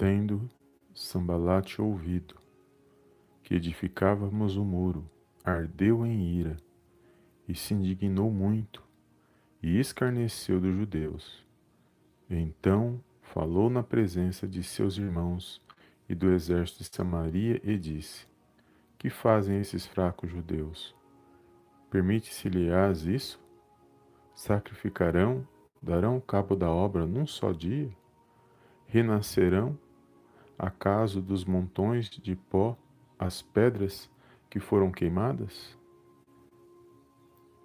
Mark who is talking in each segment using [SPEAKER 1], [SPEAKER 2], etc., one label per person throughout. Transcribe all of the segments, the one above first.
[SPEAKER 1] Tendo Sambalate ouvido que edificávamos o muro, ardeu em ira e se indignou muito e escarneceu dos judeus. Então falou na presença de seus irmãos e do exército de Samaria e disse: Que fazem esses fracos judeus? Permite-se-lhes isso? Sacrificarão, darão cabo da obra num só dia? Renascerão, acaso dos montões de pó, as pedras que foram queimadas?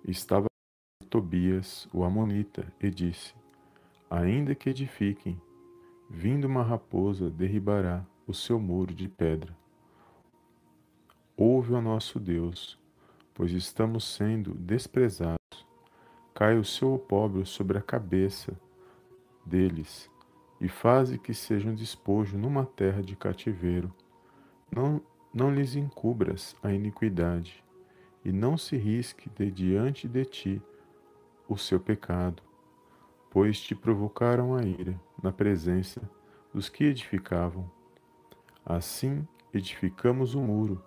[SPEAKER 1] Estava Tobias, o Amonita, e disse: Ainda que edifiquem, vindo uma raposa derribará o seu muro de pedra. Ouve o nosso Deus, pois estamos sendo desprezados. Cai o seu opróbrio sobre a cabeça deles, e faze que sejam despojo numa terra de cativeiro. Não, não lhes encubras a iniquidade, e não se risque de diante de ti o seu pecado, pois te provocaram a ira na presença dos que edificavam. Assim edificamos o muro,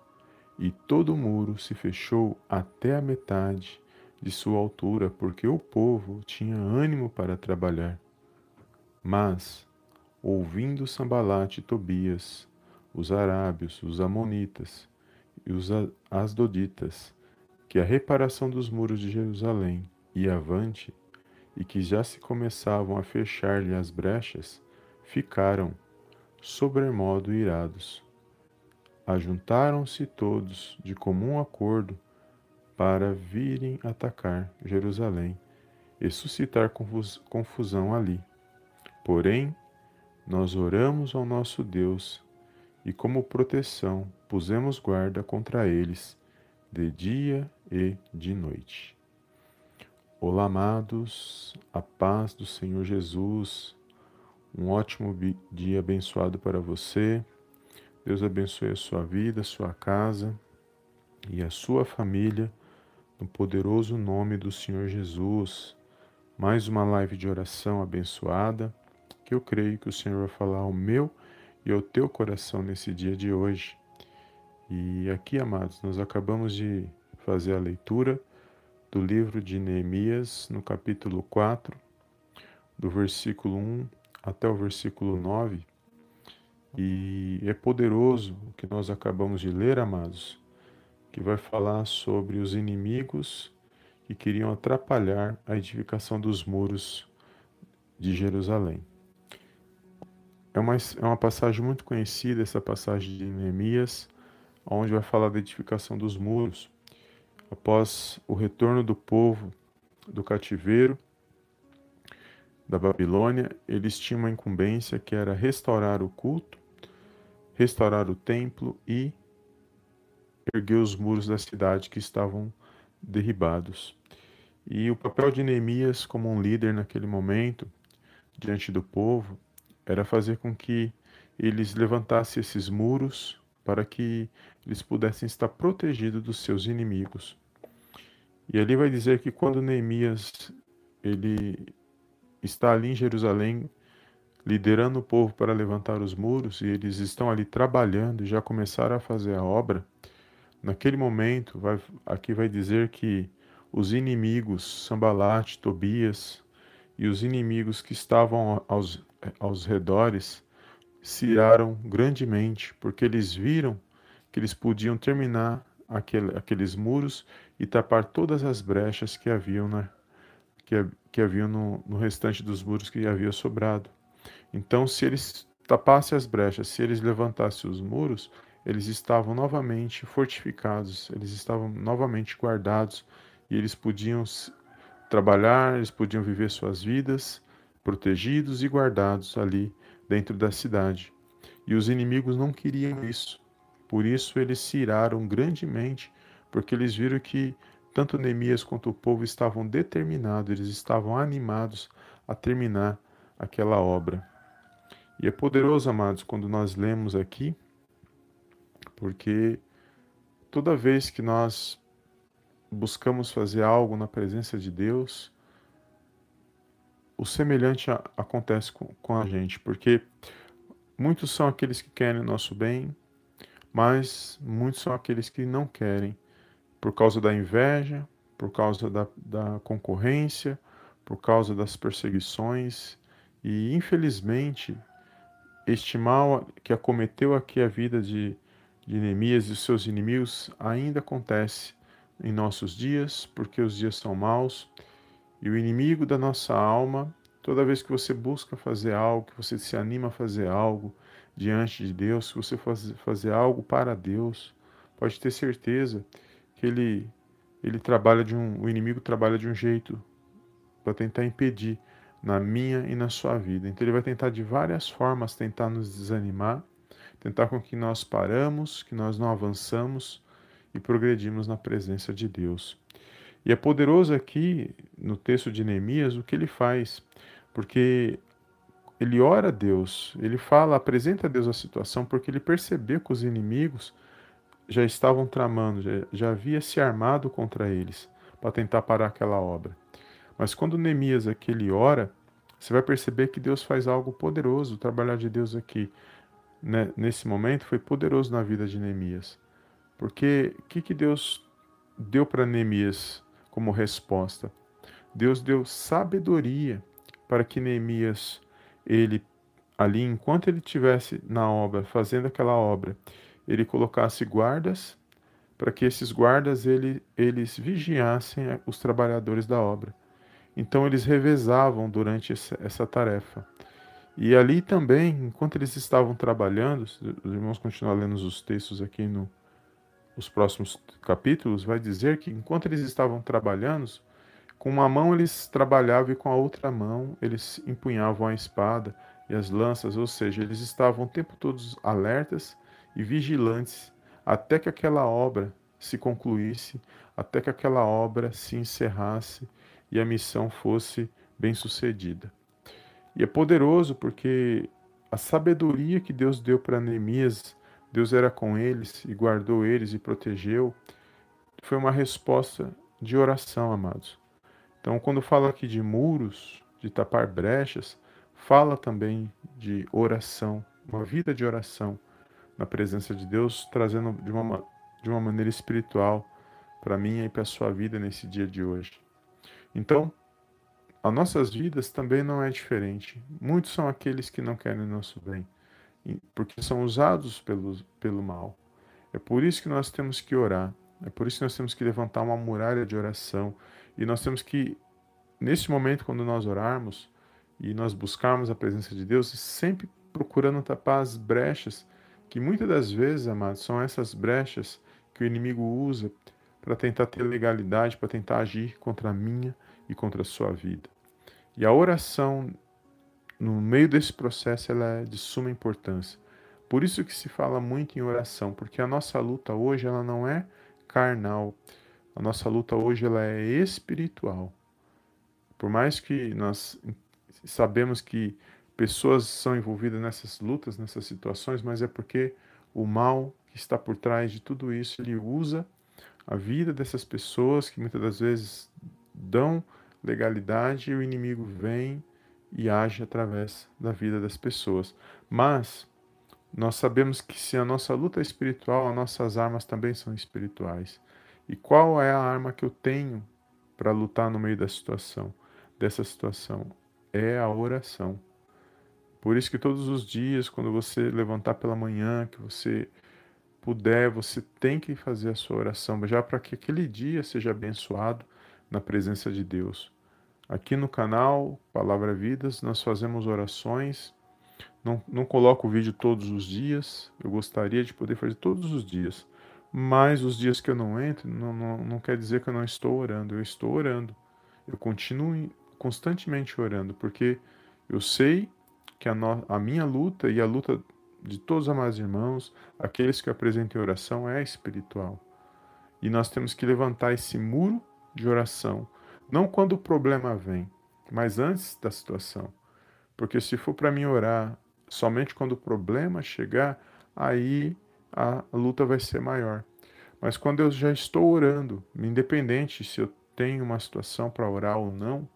[SPEAKER 1] e todo o muro se fechou até a metade de sua altura, porque o povo tinha ânimo para trabalhar. Mas, ouvindo Sambalate e Tobias, os arábios, os amonitas e os asdoditas, que a reparação dos muros de Jerusalém e avante, e que já se começavam a fechar-lhe as brechas, ficaram, sobremodo irados. Ajuntaram-se todos de comum acordo para virem atacar Jerusalém e suscitar confusão ali. Porém, nós oramos ao nosso Deus e, como proteção, pusemos guarda contra eles de dia e de noite. Olá, amados, a paz do Senhor Jesus, um ótimo dia abençoado para você. Deus abençoe a sua vida, a sua casa e a sua família, no poderoso nome do Senhor Jesus. Mais uma live de oração abençoada, que eu creio que o Senhor vai falar ao meu e ao teu coração nesse dia de hoje. E aqui, amados, nós acabamos de fazer a leitura do livro de Neemias, no capítulo 4, do versículo 1 até o versículo 9. E é poderoso o que nós acabamos de ler, amados, que vai falar sobre os inimigos que queriam atrapalhar a edificação dos muros de Jerusalém. É uma, é uma passagem muito conhecida, essa passagem de Neemias, onde vai falar da edificação dos muros após o retorno do povo do cativeiro da Babilônia, eles tinham uma incumbência que era restaurar o culto, restaurar o templo e erguer os muros da cidade que estavam derribados. E o papel de Neemias como um líder naquele momento, diante do povo, era fazer com que eles levantassem esses muros para que eles pudessem estar protegidos dos seus inimigos. E ali vai dizer que quando Neemias ele está ali em Jerusalém liderando o povo para levantar os muros e eles estão ali trabalhando e já começaram a fazer a obra, naquele momento vai, aqui vai dizer que os inimigos Sambalate, Tobias e os inimigos que estavam aos, aos redores se iraram grandemente, porque eles viram que eles podiam terminar aquele, aqueles muros e tapar todas as brechas que haviam, na, que, que haviam no, no restante dos muros que havia sobrado. Então, se eles tapassem as brechas, se eles levantassem os muros, eles estavam novamente fortificados, eles estavam novamente guardados e eles podiam trabalhar, eles podiam viver suas vidas protegidos e guardados ali dentro da cidade. E os inimigos não queriam isso. Por isso eles se iraram grandemente, porque eles viram que tanto Neemias quanto o povo estavam determinados, eles estavam animados a terminar aquela obra. E é poderoso, amados, quando nós lemos aqui, porque toda vez que nós buscamos fazer algo na presença de Deus, o semelhante acontece com, a gente, porque muitos são aqueles que querem o nosso bem, mas muitos são aqueles que não querem, por causa da inveja, por causa da, da concorrência, por causa das perseguições, e infelizmente este mal que acometeu aqui a vida de, de Neemias e seus inimigos ainda acontece em nossos dias, porque os dias são maus, e o inimigo da nossa alma, toda vez que você busca fazer algo, que você se anima a fazer algo diante de Deus, que você faz, fazer algo para Deus, pode ter certeza que ele ele trabalha de um, o inimigo trabalha de um jeito para tentar impedir na minha e na sua vida. Então ele vai tentar de várias formas tentar nos desanimar, tentar com que nós paramos, que nós não avançamos e progredimos na presença de Deus. E é poderoso aqui no texto de Neemias o que ele faz, porque ele ora a Deus, ele fala, apresenta a Deus a situação, porque ele percebeu que os inimigos já estavam tramando, já, já havia se armado contra eles para tentar parar aquela obra. Mas quando Neemias aqui ele ora, você vai perceber que Deus faz algo poderoso. O trabalhar de Deus aqui, né, nesse momento, foi poderoso na vida de Neemias. Porque o que, que Deus deu para Neemias como resposta? Deus deu sabedoria para que Neemias, ele ali, enquanto ele estivesse na obra, fazendo aquela obra, ele colocasse guardas para que esses guardas ele, eles vigiassem os trabalhadores da obra. Então eles revezavam durante essa tarefa. E ali também, enquanto eles estavam trabalhando, os irmãos continuam lendo os textos aqui no, nos próximos capítulos, vai dizer que enquanto eles estavam trabalhando, com uma mão eles trabalhavam e com a outra mão eles empunhavam a espada e as lanças, ou seja, eles estavam o tempo todo alertas e vigilantes até que aquela obra se concluísse, até que aquela obra se encerrasse e a missão fosse bem sucedida. E é poderoso porque a sabedoria que Deus deu para Neemias, Deus era com eles e guardou eles e protegeu, foi uma resposta de oração, amados. Então, quando fala aqui de muros, de tapar brechas, fala também de oração, uma vida de oração na presença de Deus, trazendo de uma, de uma maneira espiritual para mim e para a sua vida nesse dia de hoje. Então, as nossas vidas também não é diferente. Muitos são aqueles que não querem o nosso bem, porque são usados pelo, pelo mal. É por isso que nós temos que orar, é por isso que nós temos que levantar uma muralha de oração e nós temos que, nesse momento, quando nós orarmos e nós buscarmos a presença de Deus, sempre procurando tapar as brechas, que muitas das vezes, amados, são essas brechas que o inimigo usa para tentar ter legalidade, para tentar agir contra a minha e contra a sua vida. E a oração, no meio desse processo, ela é de suma importância. Por isso que se fala muito em oração, porque a nossa luta hoje ela não é carnal. A nossa luta hoje ela é espiritual. Por mais que nós sabemos que pessoas são envolvidas nessas lutas, nessas situações, mas é porque o mal que está por trás de tudo isso, ele usa a vida dessas pessoas que muitas das vezes dão legalidade e o inimigo vem e age através da vida das pessoas. Mas nós sabemos que se a nossa luta é espiritual, as nossas armas também são espirituais. E qual é a arma que eu tenho para lutar no meio da situação, dessa situação? É a oração. Por isso que todos os dias, quando você levantar pela manhã, que você puder, você tem que fazer a sua oração, já para que aquele dia seja abençoado na presença de Deus. Aqui no canal Palavra Vidas, nós fazemos orações. Não, não coloco o vídeo todos os dias, eu gostaria de poder fazer todos os dias. Mas os dias que eu não entro, não, não, não quer dizer que eu não estou orando, eu estou orando. Eu continuo constantemente orando, porque eu sei que a, no, a minha luta e a luta de todos os amados irmãos, aqueles que apresentam oração, é espiritual. E nós temos que levantar esse muro de oração, não quando o problema vem, mas antes da situação. Porque se for para mim orar somente quando o problema chegar, aí a luta vai ser maior. Mas quando eu já estou orando, independente se eu tenho uma situação para orar ou não,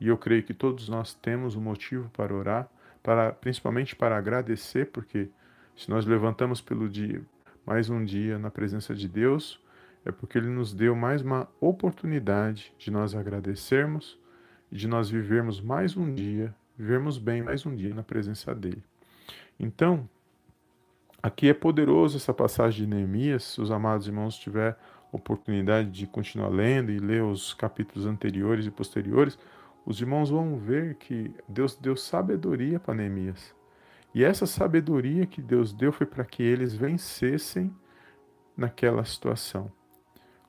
[SPEAKER 1] e eu creio que todos nós temos um motivo para orar, para, principalmente para agradecer, porque se nós levantamos pelo dia, mais um dia na presença de Deus, é porque Ele nos deu mais uma oportunidade de nós agradecermos e de nós vivermos mais um dia, vivermos bem mais um dia na presença dEle. Então, aqui é poderoso essa passagem de Neemias, se os amados irmãos tiver oportunidade de continuar lendo e ler os capítulos anteriores e posteriores, os irmãos vão ver que Deus deu sabedoria para Neemias. E essa sabedoria que Deus deu foi para que eles vencessem naquela situação.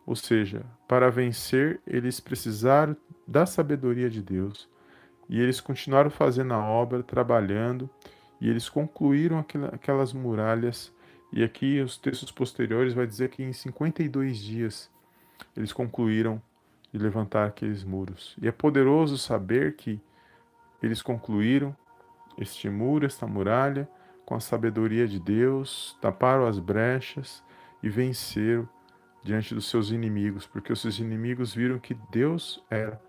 [SPEAKER 1] Ou seja, para vencer, eles precisaram da sabedoria de Deus. E eles continuaram fazendo a obra, trabalhando, e eles concluíram aquelas muralhas. E aqui os textos posteriores vai dizer que em 52 dias eles concluíram de levantar aqueles muros. E é poderoso saber que eles concluíram este muro, esta muralha, com a sabedoria de Deus, taparam as brechas e venceram diante dos seus inimigos, porque os seus inimigos viram que Deus era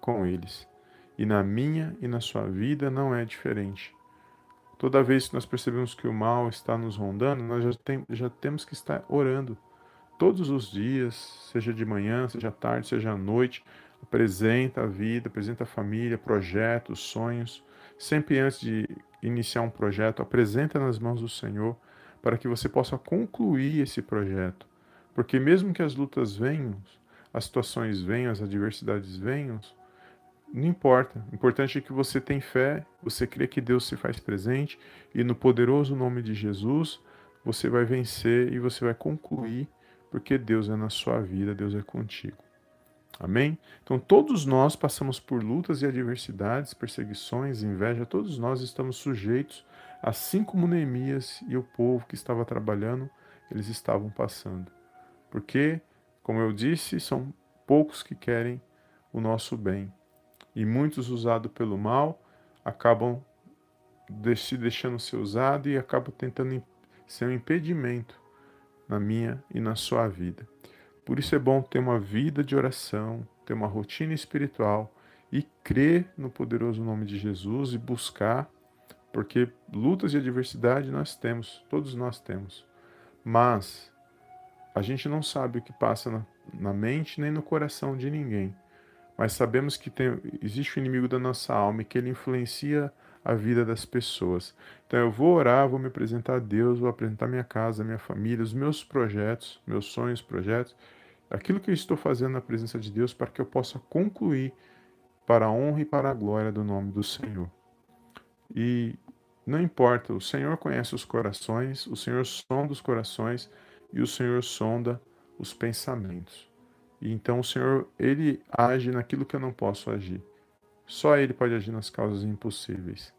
[SPEAKER 1] com eles. E na minha e na sua vida não é diferente. Toda vez que nós percebemos que o mal está nos rondando, nós já, tem, já temos que estar orando todos os dias, seja de manhã, seja à tarde, seja à noite. Apresenta a vida, apresenta a família, projetos, sonhos. Sempre antes de iniciar um projeto, apresenta nas mãos do Senhor para que você possa concluir esse projeto. Porque mesmo que as lutas venham, as situações venham, as adversidades venham, não importa. O importante é que você tem fé, você crê que Deus se faz presente e no poderoso nome de Jesus você vai vencer e você vai concluir, porque Deus é na sua vida, Deus é contigo. Amém? Então, todos nós passamos por lutas e adversidades, perseguições, inveja, todos nós estamos sujeitos, assim como Neemias e o povo que estava trabalhando, eles estavam passando. Porque, como eu disse, são poucos que querem o nosso bem. E muitos, usados pelo mal, acabam se deixando ser usados e acabam tentando ser um impedimento na minha e na sua vida. Por isso é bom ter uma vida de oração, ter uma rotina espiritual e crer no poderoso nome de Jesus e buscar, porque lutas e adversidade nós temos, todos nós temos. Mas a gente não sabe o que passa na, na mente nem no coração de ninguém. Mas sabemos que tem, existe o um inimigo da nossa alma e que ele influencia a vida das pessoas. Então eu vou orar, vou me apresentar a Deus, vou apresentar minha casa, minha família, os meus projetos, meus sonhos, projetos, aquilo que eu estou fazendo na presença de Deus para que eu possa concluir para a honra e para a glória do nome do Senhor. E não importa, o Senhor conhece os corações, o Senhor sonda os corações e o Senhor sonda os pensamentos. E então o Senhor, ele age naquilo que eu não posso agir. Só ele pode agir nas causas impossíveis.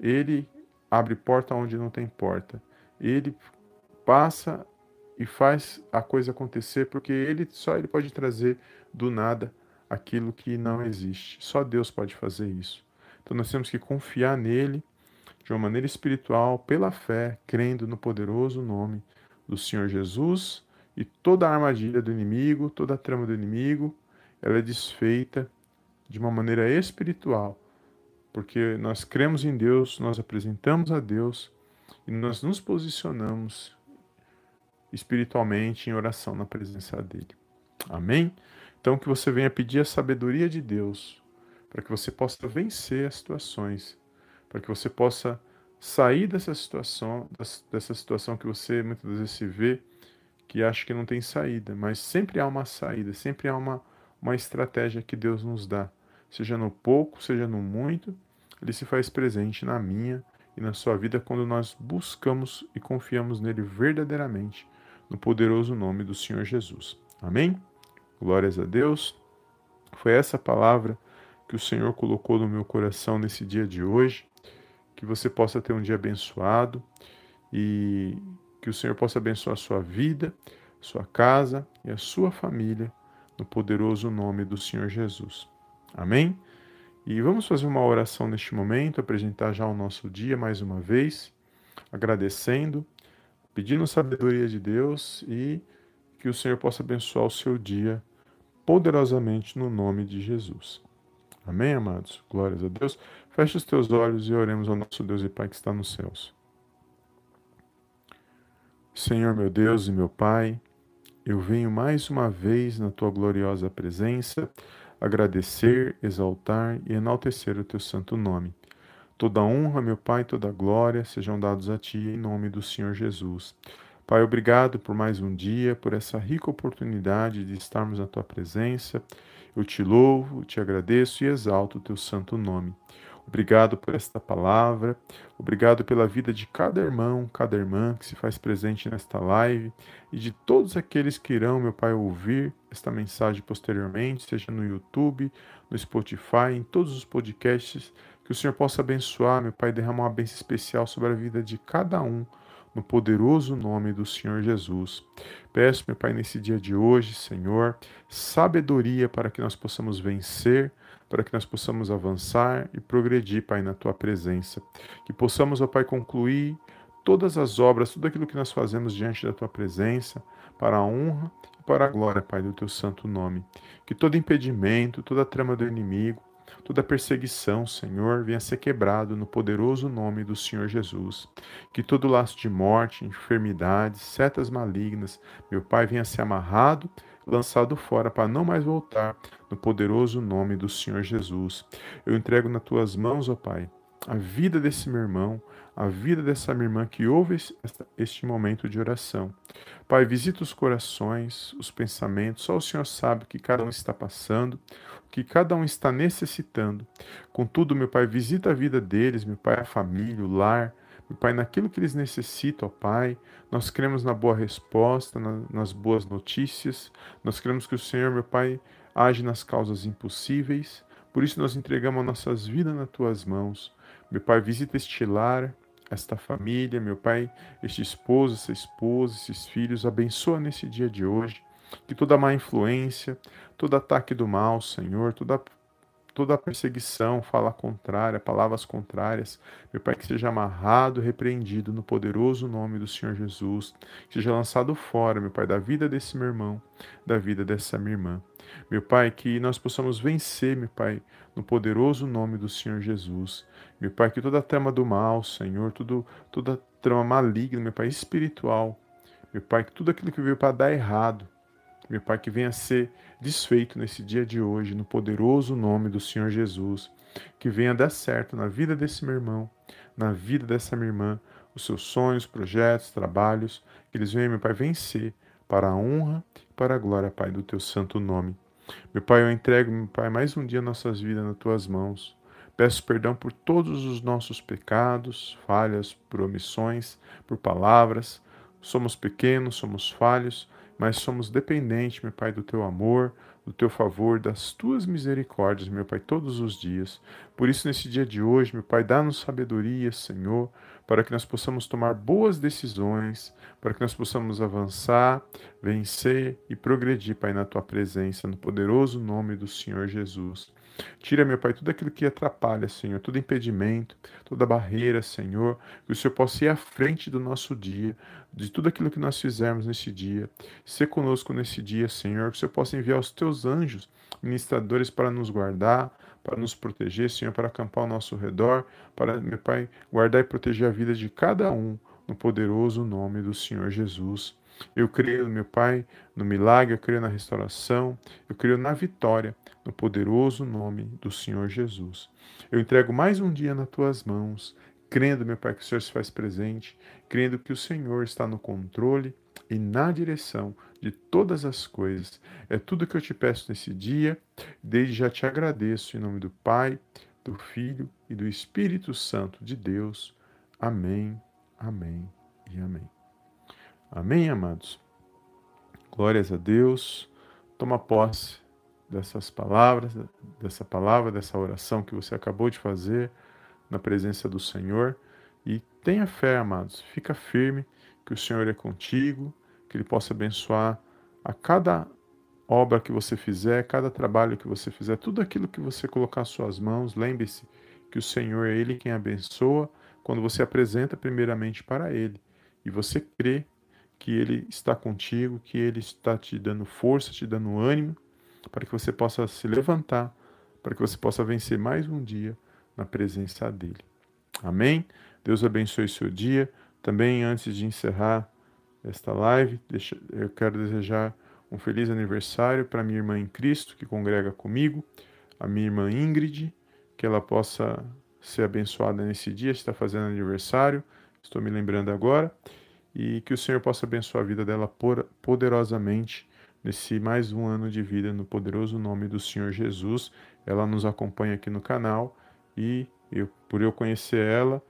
[SPEAKER 1] Ele abre porta onde não tem porta. Ele passa e faz a coisa acontecer, porque ele só ele pode trazer do nada aquilo que não existe. Só Deus pode fazer isso. Então nós temos que confiar nele de uma maneira espiritual, pela fé, crendo no poderoso nome do Senhor Jesus e toda a armadilha do inimigo, toda a trama do inimigo, ela é desfeita de uma maneira espiritual, porque nós cremos em Deus, nós apresentamos a Deus e nós nos posicionamos espiritualmente em oração na presença dele. Amém? Então que você venha pedir a sabedoria de Deus para que você possa vencer as situações, para que você possa sair dessa situação, dessa situação que você muitas vezes se vê que acha que não tem saída, mas sempre há uma saída, sempre há uma, uma estratégia que Deus nos dá, seja no pouco, seja no muito, ele se faz presente na minha e na sua vida quando nós buscamos e confiamos nele verdadeiramente no poderoso nome do Senhor Jesus. Amém? Glórias a Deus. Foi essa palavra que o Senhor colocou no meu coração nesse dia de hoje. Que você possa ter um dia abençoado e que o Senhor possa abençoar a sua vida, sua casa e a sua família no poderoso nome do Senhor Jesus. Amém? E vamos fazer uma oração neste momento, apresentar já o nosso dia mais uma vez, agradecendo pedindo sabedoria de Deus e que o Senhor possa abençoar o seu dia poderosamente no nome de Jesus. Amém, amados? Glórias a Deus. Feche os teus olhos e oremos ao nosso Deus e Pai que está nos céus. Senhor meu Deus e meu Pai, eu venho mais uma vez na tua gloriosa presença agradecer, exaltar e enaltecer o teu santo nome. Toda honra, meu Pai, toda glória sejam dados a ti em nome do Senhor Jesus. Pai, obrigado por mais um dia, por essa rica oportunidade de estarmos na tua presença. Eu te louvo, te agradeço e exalto o teu santo nome. Obrigado por esta palavra, obrigado pela vida de cada irmão, cada irmã que se faz presente nesta live e de todos aqueles que irão, meu Pai, ouvir esta mensagem posteriormente, seja no YouTube, no Spotify, em todos os podcasts, que o Senhor possa abençoar, meu Pai, derramar uma bênção especial sobre a vida de cada um, no poderoso nome do Senhor Jesus. Peço, meu Pai, nesse dia de hoje, Senhor, sabedoria para que nós possamos vencer para que nós possamos avançar e progredir, Pai, na tua presença. Que possamos, ó Pai, concluir todas as obras, tudo aquilo que nós fazemos diante da tua presença, para a honra e para a glória, Pai, do teu santo nome. Que todo impedimento, toda trama do inimigo, toda perseguição, Senhor, venha ser quebrado no poderoso nome do Senhor Jesus. Que todo laço de morte, enfermidades, setas malignas, meu Pai, venha ser amarrado lançado fora para não mais voltar, no poderoso nome do Senhor Jesus. Eu entrego nas tuas mãos, ó Pai, a vida desse meu irmão, a vida dessa minha irmã que ouve este momento de oração. Pai, visita os corações, os pensamentos, só o Senhor sabe o que cada um está passando, que cada um está necessitando. Contudo, meu Pai, visita a vida deles, meu Pai, a família, o lar, meu Pai, naquilo que eles necessitam, ó Pai, nós cremos na boa resposta, na, nas boas notícias, nós cremos que o Senhor, meu Pai, age nas causas impossíveis, por isso nós entregamos nossas vidas nas tuas mãos. Meu Pai, visita este lar, esta família, meu Pai, este esposo, essa esposa, esses filhos, abençoa nesse dia de hoje. Que toda má influência, todo ataque do mal, Senhor, toda toda perseguição, fala contrária, palavras contrárias, meu Pai, que seja amarrado, repreendido no poderoso nome do Senhor Jesus, que seja lançado fora, meu Pai, da vida desse meu irmão, da vida dessa minha irmã. Meu Pai, que nós possamos vencer, meu Pai, no poderoso nome do Senhor Jesus. Meu Pai, que toda trama do mal, Senhor, tudo, toda trama maligna, meu Pai, espiritual, meu Pai, que tudo aquilo que veio para dar errado, meu Pai, que venha ser desfeito nesse dia de hoje, no poderoso nome do Senhor Jesus. Que venha dar certo na vida desse meu irmão, na vida dessa minha irmã, os seus sonhos, projetos, trabalhos, que eles venham, meu Pai, vencer para a honra e para a glória, Pai, do teu santo nome. Meu Pai, eu entrego, meu Pai, mais um dia nossas vidas nas tuas mãos. Peço perdão por todos os nossos pecados, falhas, por omissões, por palavras. Somos pequenos, somos falhos, mas somos dependentes, meu Pai, do teu amor, do teu favor, das tuas misericórdias, meu Pai, todos os dias. Por isso, nesse dia de hoje, meu Pai, dá-nos sabedoria, Senhor, para que nós possamos tomar boas decisões, para que nós possamos avançar, vencer e progredir, Pai, na tua presença, no poderoso nome do Senhor Jesus. Tira, meu Pai, tudo aquilo que atrapalha, Senhor, todo impedimento, toda barreira, Senhor, que o Senhor possa ir à frente do nosso dia, de tudo aquilo que nós fizermos nesse dia. Ser conosco nesse dia, Senhor, que o Senhor possa enviar os teus anjos, ministradores, para nos guardar, para nos proteger, Senhor, para acampar ao nosso redor, para, meu Pai, guardar e proteger a vida de cada um, no poderoso nome do Senhor Jesus. Eu creio, meu Pai, no milagre, eu creio na restauração, eu creio na vitória, no poderoso nome do Senhor Jesus. Eu entrego mais um dia nas tuas mãos, crendo, meu Pai, que o Senhor se faz presente, crendo que o Senhor está no controle e na direção de todas as coisas. É tudo que eu te peço nesse dia, desde já te agradeço em nome do Pai, do Filho e do Espírito Santo de Deus. Amém, amém e amém. Amém, amados? Glórias a Deus. Toma posse dessas palavras, dessa palavra, dessa oração que você acabou de fazer na presença do Senhor. E tenha fé, amados. Fica firme que o Senhor é contigo, que Ele possa abençoar a cada obra que você fizer, cada trabalho que você fizer, tudo aquilo que você colocar às suas mãos. Lembre-se que o Senhor é Ele quem abençoa quando você apresenta primeiramente para Ele e você crê que Ele está contigo, que Ele está te dando força, te dando ânimo, para que você possa se levantar, para que você possa vencer mais um dia na presença dele. Amém? Deus abençoe seu dia. Também, antes de encerrar esta live, eu quero desejar um feliz aniversário para minha irmã em Cristo, que congrega comigo, a minha irmã Ingrid, que ela possa ser abençoada nesse dia, está fazendo aniversário, estou me lembrando agora, e que o Senhor possa abençoar a vida dela poderosamente nesse mais um ano de vida, no poderoso nome do Senhor Jesus. Ela nos acompanha aqui no canal e eu, por eu conhecer ela,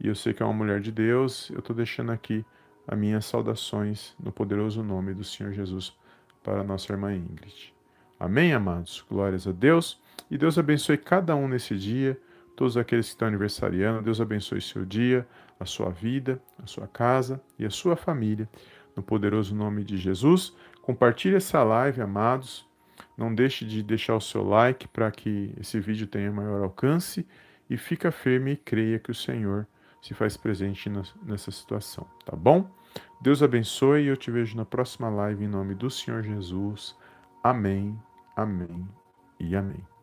[SPEAKER 1] e eu sei que é uma mulher de Deus, eu estou deixando aqui as minhas saudações no poderoso nome do Senhor Jesus para a nossa irmã Ingrid. Amém, amados? Glórias a Deus. E Deus abençoe cada um nesse dia, todos aqueles que estão aniversariando. Deus abençoe seu dia, a sua vida, a sua casa e a sua família. No poderoso nome de Jesus. Compartilhe essa live, amados. Não deixe de deixar o seu like para que esse vídeo tenha maior alcance. E fica firme e creia que o Senhor se faz presente nessa situação, tá bom? Deus abençoe e eu te vejo na próxima live em nome do Senhor Jesus. Amém, amém e amém.